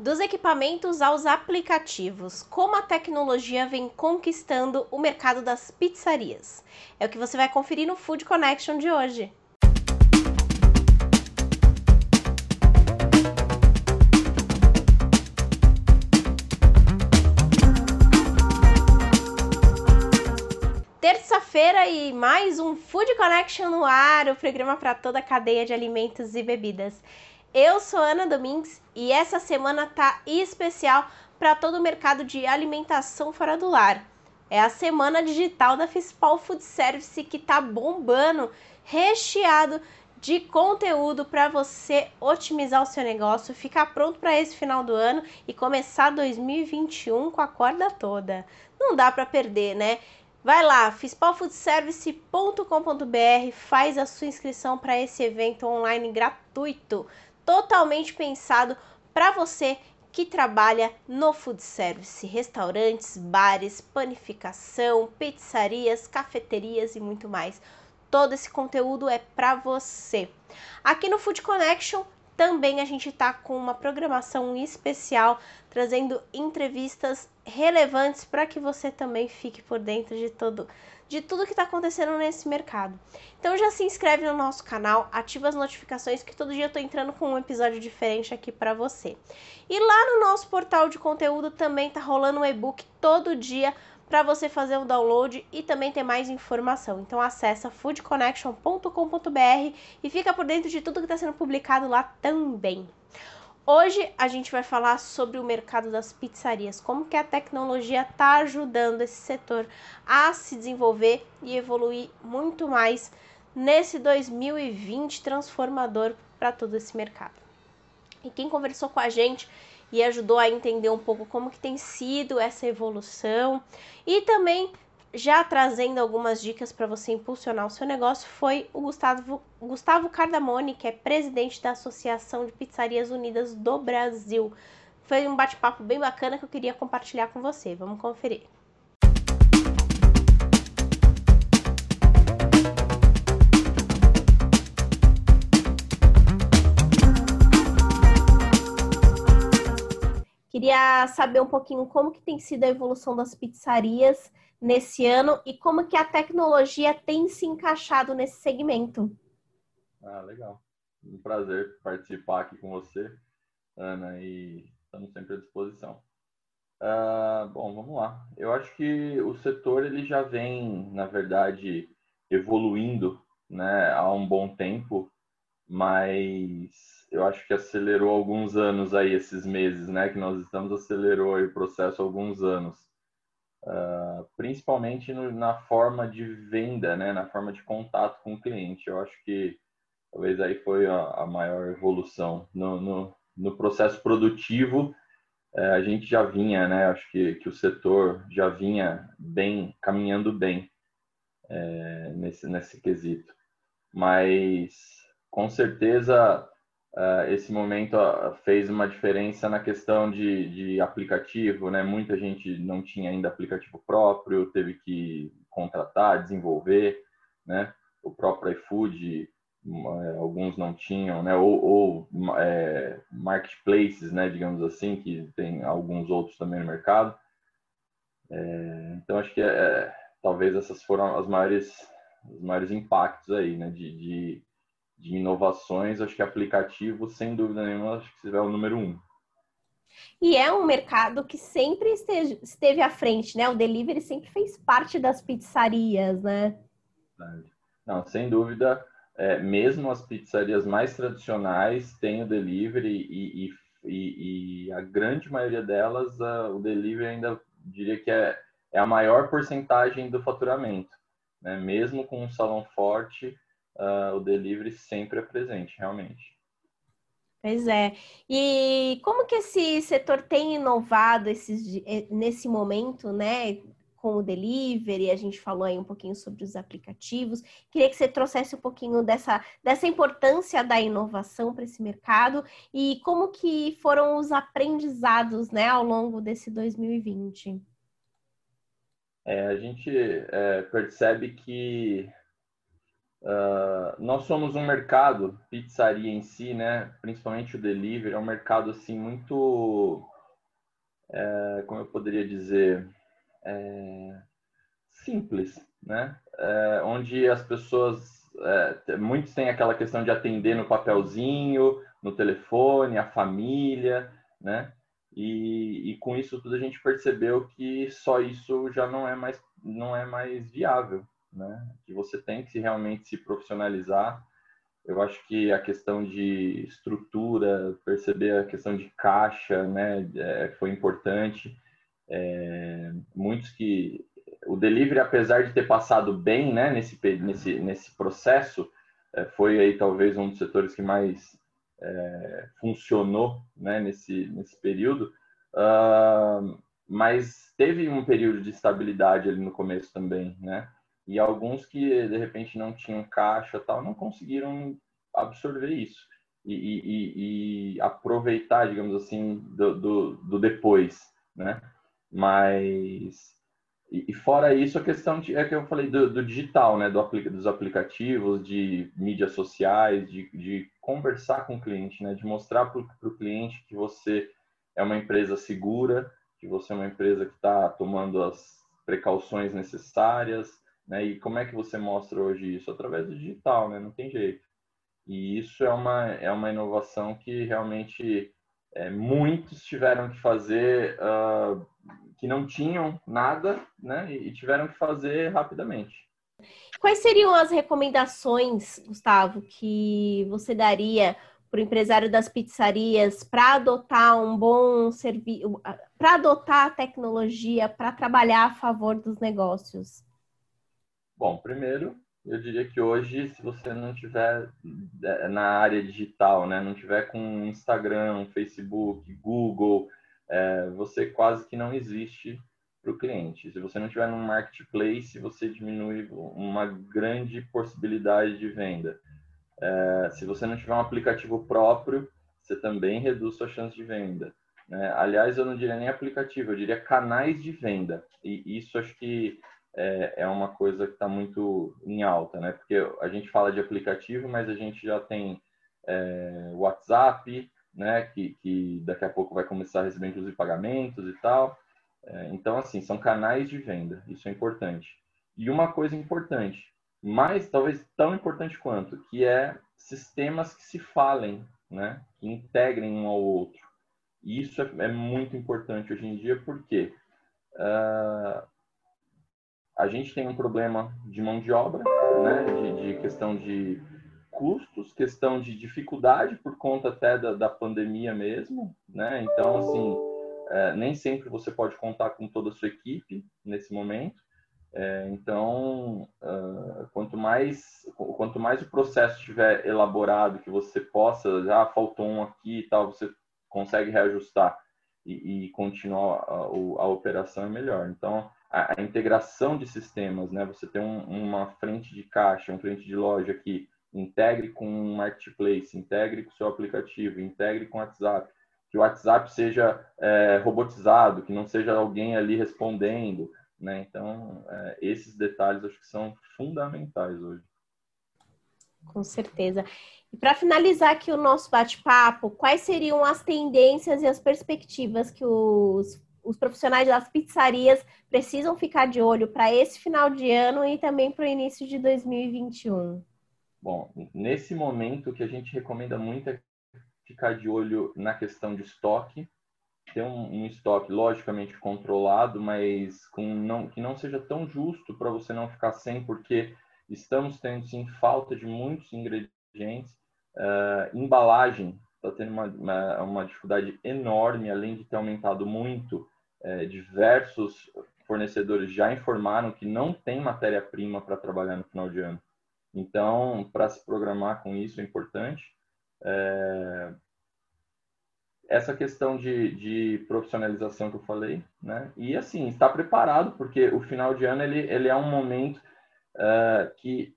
Dos equipamentos aos aplicativos, como a tecnologia vem conquistando o mercado das pizzarias. É o que você vai conferir no Food Connection de hoje. Terça-feira e mais um Food Connection no ar, o programa para toda a cadeia de alimentos e bebidas. Eu sou Ana Domingues e essa semana tá especial para todo o mercado de alimentação fora do lar. É a semana digital da Fispal Food Service que tá bombando, recheado de conteúdo para você otimizar o seu negócio, ficar pronto para esse final do ano e começar 2021 com a corda toda. Não dá para perder, né? Vai lá, fispalfoodservice.com.br, faz a sua inscrição para esse evento online gratuito totalmente pensado para você que trabalha no food service, restaurantes, bares, panificação, pizzarias, cafeterias e muito mais. Todo esse conteúdo é para você. Aqui no Food Connection também a gente está com uma programação especial trazendo entrevistas relevantes para que você também fique por dentro de todo de tudo que está acontecendo nesse mercado. Então já se inscreve no nosso canal, ativa as notificações que todo dia eu estou entrando com um episódio diferente aqui para você. E lá no nosso portal de conteúdo também está rolando um e-book todo dia para você fazer o download e também ter mais informação. Então acessa foodconnection.com.br e fica por dentro de tudo que está sendo publicado lá também. Hoje a gente vai falar sobre o mercado das pizzarias, como que a tecnologia está ajudando esse setor a se desenvolver e evoluir muito mais nesse 2020 transformador para todo esse mercado. E quem conversou com a gente e ajudou a entender um pouco como que tem sido essa evolução e também já trazendo algumas dicas para você impulsionar o seu negócio foi o Gustavo, Gustavo Cardamone, que é presidente da Associação de Pizzarias Unidas do Brasil. Foi um bate-papo bem bacana que eu queria compartilhar com você. Vamos conferir. Queria saber um pouquinho como que tem sido a evolução das pizzarias nesse ano e como que a tecnologia tem se encaixado nesse segmento. Ah, legal. Um prazer participar aqui com você, Ana, e estamos sempre à disposição. Uh, bom, vamos lá. Eu acho que o setor ele já vem, na verdade, evoluindo né, há um bom tempo, mas eu acho que acelerou alguns anos aí esses meses, né? Que nós estamos acelerou o processo alguns anos uh, principalmente no, na forma de venda, né, na forma de contato com o cliente. Eu acho que talvez aí foi a, a maior evolução. No, no, no processo produtivo, uh, a gente já vinha, né, acho que, que o setor já vinha bem, caminhando bem uh, nesse, nesse quesito. Mas, com certeza, Uh, esse momento fez uma diferença na questão de, de, aplicativo, né? Muita gente não tinha ainda aplicativo próprio, teve que contratar, desenvolver, né? O próprio iFood, uh, alguns não tinham, né? Ou, ou é, marketplaces, né? Digamos assim, que tem alguns outros também no mercado. É, então acho que é, talvez essas foram as maiores, os maiores impactos aí, né? de, de de inovações, acho que aplicativo, sem dúvida nenhuma, acho que é o número um. E é um mercado que sempre esteve, esteve à frente, né? O delivery sempre fez parte das pizzarias, né? Não, sem dúvida, é, mesmo as pizzarias mais tradicionais têm o delivery e, e, e, a grande maioria delas, uh, o delivery ainda diria que é, é a maior porcentagem do faturamento. Né? Mesmo com um salão forte, uh, o delivery sempre é presente, realmente. Pois é. E como que esse setor tem inovado esses, eh, nesse momento, né? Com o delivery, a gente falou aí um pouquinho sobre os aplicativos. Queria que você trouxesse um pouquinho dessa, dessa importância da inovação para esse mercado e como que foram os aprendizados, né, ao longo desse 2020. É, a gente é, percebe que Uh, nós somos um mercado, pizzaria em si, né? Principalmente o delivery, é um mercado assim muito, é, como eu poderia dizer, é, simples, né? É, onde as pessoas, é, muitos têm aquela questão de atender no papelzinho, no telefone, a família, né? E, e, com isso tudo a gente percebeu que só isso já não é mais não é mais viável, né? Que você tem que realmente se profissionalizar. Eu acho que a questão de estrutura, perceber a questão de caixa, né, é, foi importante. É, muitos que o delivery, apesar de ter passado bem, né, nesse nesse nesse processo, é, foi aí talvez um dos setores que mais é, funcionou, né, nesse nesse período. Uh, mas teve um período de estabilidade ali no começo também, né? E alguns que de repente não tinham caixa tal não conseguiram absorver isso e, e, e aproveitar, digamos assim, do, do, do, depois, né? Mas e, fora isso a questão de, é que eu falei do, do digital, né? Do, dos aplicativos, de mídias sociais, de, de conversar com o cliente, né? De mostrar para o cliente que você é uma empresa segura, que você é uma empresa que está tomando as precauções necessárias, né? E como é que você mostra hoje isso? Através do digital, né? Não tem jeito. E isso é uma, é uma inovação que realmente é, muitos tiveram que fazer uh, que não tinham nada, né? E tiveram que fazer rapidamente. Quais seriam as recomendações, Gustavo, que você daria para o empresário das pizzarias para adotar um bom serviço, para adotar a tecnologia para trabalhar a favor dos negócios? Bom, primeiro, eu diria que hoje, se você não tiver é, na área digital, né, não tiver com Instagram, Facebook, Google, é, você quase que não existe para o cliente. Se você não tiver num marketplace, você diminui uma grande possibilidade de venda. É, se você não tiver um aplicativo próprio, você também reduz sua chance de venda. Né? Aliás, eu não diria nem aplicativo, eu diria canais de venda. E isso acho que é, é uma coisa que está muito em alta, né? Porque a gente fala de aplicativo, mas a gente já tem é, WhatsApp, né? Que, que daqui a pouco vai começar a receber inclusive pagamentos e tal. É, então, assim, são canais de venda, isso é importante. E uma coisa importante, mais talvez tão importante quanto, que é sistemas que se falem, né? Que integrem um ao outro. E isso é, é muito importante hoje em dia, porque uh, a gente tem um problema de mão de obra, né, de, de questão de custos, questão de dificuldade por conta até da, da pandemia mesmo, né? Então, assim, é, nem sempre você pode contar com toda a sua equipe nesse momento. É, então, uh, quanto mais quanto mais o processo estiver elaborado, que você possa, já ah, faltou um aqui e tal, você consegue reajustar e, e continuar a, a, a operação é melhor. Então, a, integração de sistemas, né? Você tem um, uma frente de caixa, um frente de loja que integre com um marketplace, integre com o seu aplicativo, integre com o WhatsApp, que o WhatsApp seja é, robotizado, que não seja alguém ali respondendo, né? Então, é, esses detalhes acho que são fundamentais hoje. Com certeza. E para finalizar aqui o nosso bate-papo, quais seriam as tendências e as perspectivas que os os profissionais das pizzarias precisam ficar de olho para esse final de ano e também para o início de 2021? Bom, nesse momento o que a gente recomenda muito é ficar de olho na questão de estoque, ter um, um estoque logicamente controlado, mas com não, que não seja tão justo para você não ficar sem, porque estamos tendo sim falta de muitos ingredientes, uh, embalagem está tendo uma, uma, uma, dificuldade enorme, além de ter aumentado muito. É, diversos fornecedores já informaram que não tem matéria-prima para trabalhar no final de ano. Então, para se programar com isso é importante. É, essa questão de, de, profissionalização que eu falei, né? E assim, estar preparado, porque o final de ano ele, ele é um momento uh, que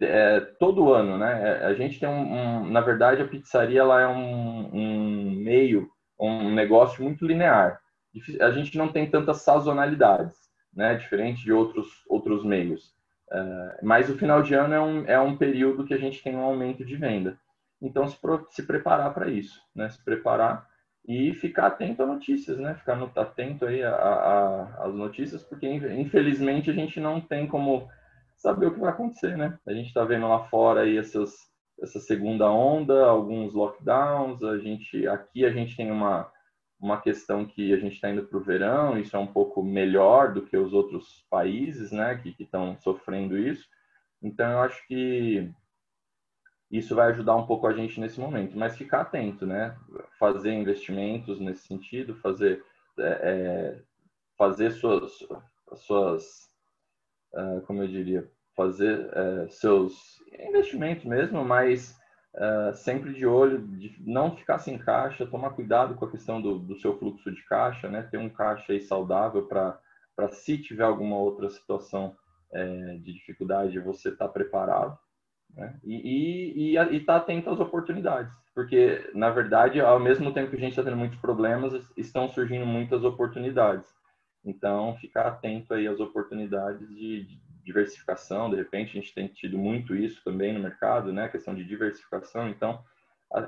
é, todo ano, né? A gente tem um, um, na verdade, a pizzaria ela é um, um meio, um negócio muito linear. A gente não tem tantas sazonalidades, né? Diferente de outros outros meios. É, mas o final de ano é um, é um período que a gente tem um aumento de venda. Então, se, pro, se preparar para isso, né? Se preparar e ficar atento a notícias, né? Ficar no, atento aí às notícias, porque infelizmente a gente não tem como saber o que vai acontecer, né? A gente está vendo lá fora aí essas, essa segunda onda, alguns lockdowns, a gente aqui a gente tem uma uma questão que a gente está indo para o verão, isso é um pouco melhor do que os outros países, né, que estão sofrendo isso. Então, eu acho que isso vai ajudar um pouco a gente nesse momento, mas ficar atento, né, fazer investimentos nesse sentido, fazer é, é fazer suas suas uh, como eu diria, fazer uh, seus investimentos mesmo, mas uh, sempre de olho, de não ficar sem caixa, tomar cuidado com a questão do, do seu fluxo de caixa, né? Ter um caixa aí saudável para se tiver alguma outra situação é, de dificuldade, você estar tá preparado. Né? E estar e, e tá atento às oportunidades, porque, na verdade, ao mesmo tempo que a gente está tendo muitos problemas, estão surgindo muitas oportunidades. Então, ficar atento aí às oportunidades de, de diversificação, de repente a gente tem tido muito isso também no mercado, né? A questão de diversificação, então,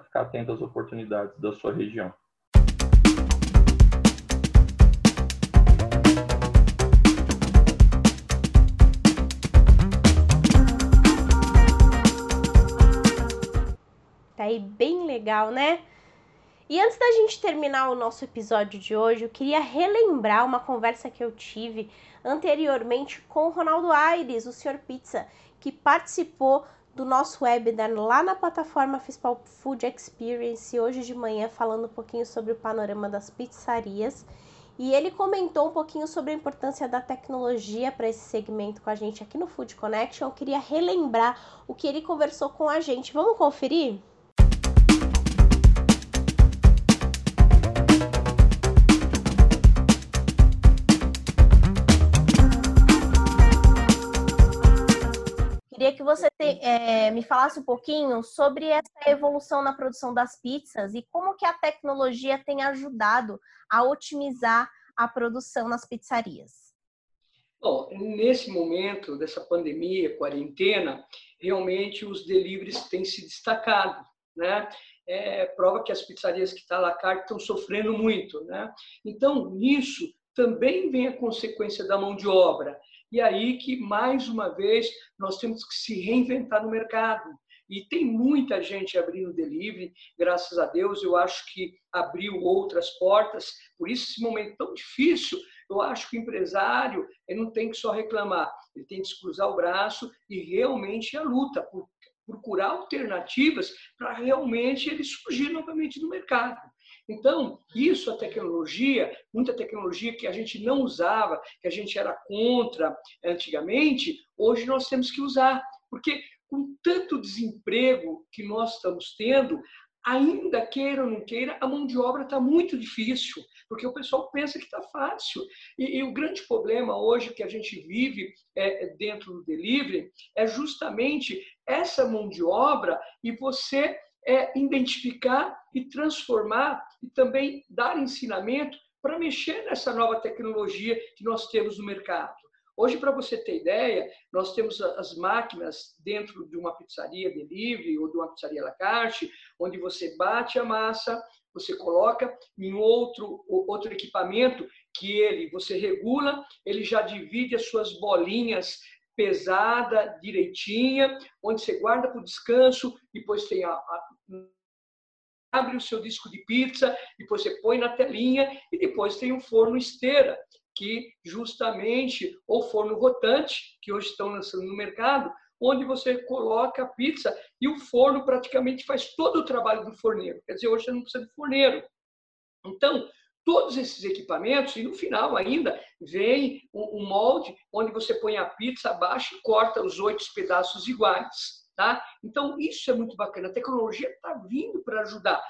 ficar atento às oportunidades da sua região. Tá aí bem legal, né? E antes da gente terminar o nosso episódio de hoje, eu queria relembrar uma conversa que eu tive anteriormente com o Ronaldo Aires, o Sr. Pizza, que participou do nosso webinar lá na plataforma Fispal Food Experience hoje de manhã, falando um pouquinho sobre o panorama das pizzarias. E ele comentou um pouquinho sobre a importância da tecnologia para esse segmento com a gente aqui no Food Connection. Eu queria relembrar o que ele conversou com a gente. Vamos conferir? Que você te, é, me falasse um pouquinho sobre essa evolução na produção das pizzas e como que a tecnologia tem ajudado a otimizar a produção nas pizzarias. Bom, nesse momento dessa pandemia, quarentena, realmente os deliveries têm se destacado, né? É, prova que as pizzarias que estão tá lá carte estão sofrendo muito, né? Então, nisso também vem a consequência da mão de obra. E aí que, mais uma vez, nós temos que se reinventar no mercado. E tem muita gente abrindo delivery, graças a Deus, eu acho que abriu outras portas. Por isso, esse momento tão difícil, eu acho que o empresário ele não tem que só reclamar, ele tem que cruzar o braço e realmente a luta procurar alternativas para realmente ele surgir novamente no mercado. Então, isso a tecnologia, muita tecnologia que a gente não usava, que a gente era contra antigamente, hoje nós temos que usar. Porque com tanto desemprego que nós estamos tendo, ainda queira ou não queira, a mão de obra está muito difícil, porque o pessoal pensa que está fácil. E, e, o grande problema hoje que a gente vive é, dentro do delivery é justamente essa mão de obra e você é identificar e transformar e também dar ensinamento para mexer nessa nova tecnologia que nós temos no mercado. Hoje, para você ter ideia, nós temos as máquinas dentro de uma pizzaria delivery ou de uma pizzaria la carte, onde você bate a massa, você coloca em outro, outro equipamento que ele, você regula, ele já divide as suas bolinhas pesada, direitinha, onde você guarda para o descanso, depois tem a, a, abre o seu disco de pizza, depois você põe na telinha e depois tem o forno esteira, que justamente, ou forno rotante, que hoje estão lançando no mercado, onde você coloca a pizza e o forno praticamente faz todo o trabalho do forneiro. Quer dizer, hoje você não precisa de forneiro. Então, todos esses equipamentos e no final ainda vem um, molde onde você põe a pizza abaixo e corta os oito pedaços iguais. Tá? Então, isso é muito bacana. A tecnologia está vindo para ajudar.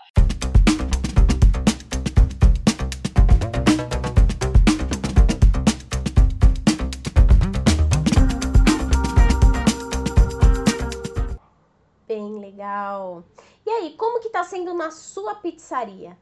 Bem legal. E aí, como que está sendo na sua pizzaria?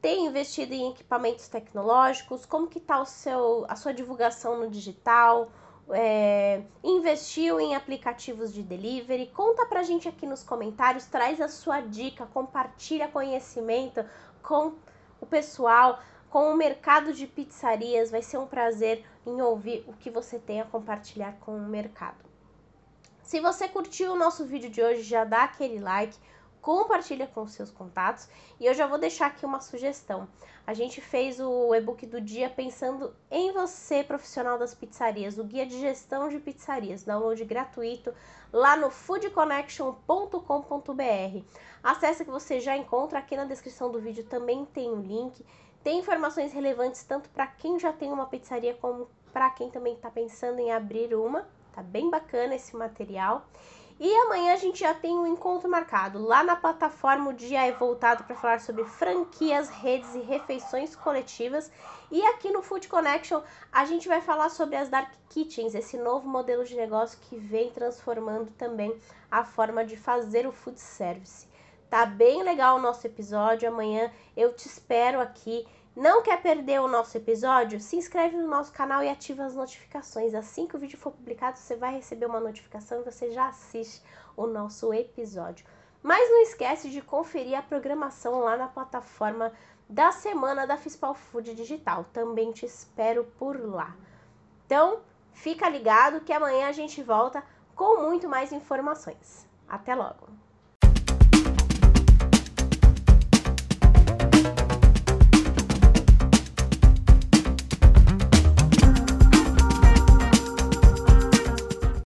Tem investido em equipamentos tecnológicos? Como que está a sua divulgação no digital? é, investiu em aplicativos de delivery? Conta pra gente aqui nos comentários, traz a sua dica, compartilha conhecimento com o pessoal, com o mercado de pizzarias. Vai ser um prazer em ouvir o que você tem a compartilhar com o mercado. Se você curtiu o nosso vídeo de hoje, já dá aquele like, compartilha com seus contatos e eu já vou deixar aqui uma sugestão. A gente fez o e-book do dia pensando em você, profissional das pizzarias, o guia de gestão de pizzarias, download gratuito lá no foodconnection.com.br. Acesse que você já encontra aqui na descrição do vídeo também tem o um link. Tem informações relevantes tanto para quem já tem uma pizzaria como para quem também está pensando em abrir uma. Tá bem bacana esse material. E amanhã a gente já tem um encontro marcado lá na plataforma. O dia é voltado para falar sobre franquias, redes e refeições coletivas. E aqui no Food Connection a gente vai falar sobre as Dark Kitchens, esse novo modelo de negócio que vem transformando também a forma de fazer o food service. Tá bem legal o nosso episódio. Amanhã eu te espero aqui. Não quer perder o nosso episódio? Se inscreve no nosso canal e ativa as notificações. Assim que o vídeo for publicado, você vai receber uma notificação e você já assiste o nosso episódio. Mas não esquece de conferir a programação lá na plataforma da semana da Fispal Food Digital. Também te espero por lá. Então, fica ligado que amanhã a gente volta com muito mais informações. Até logo!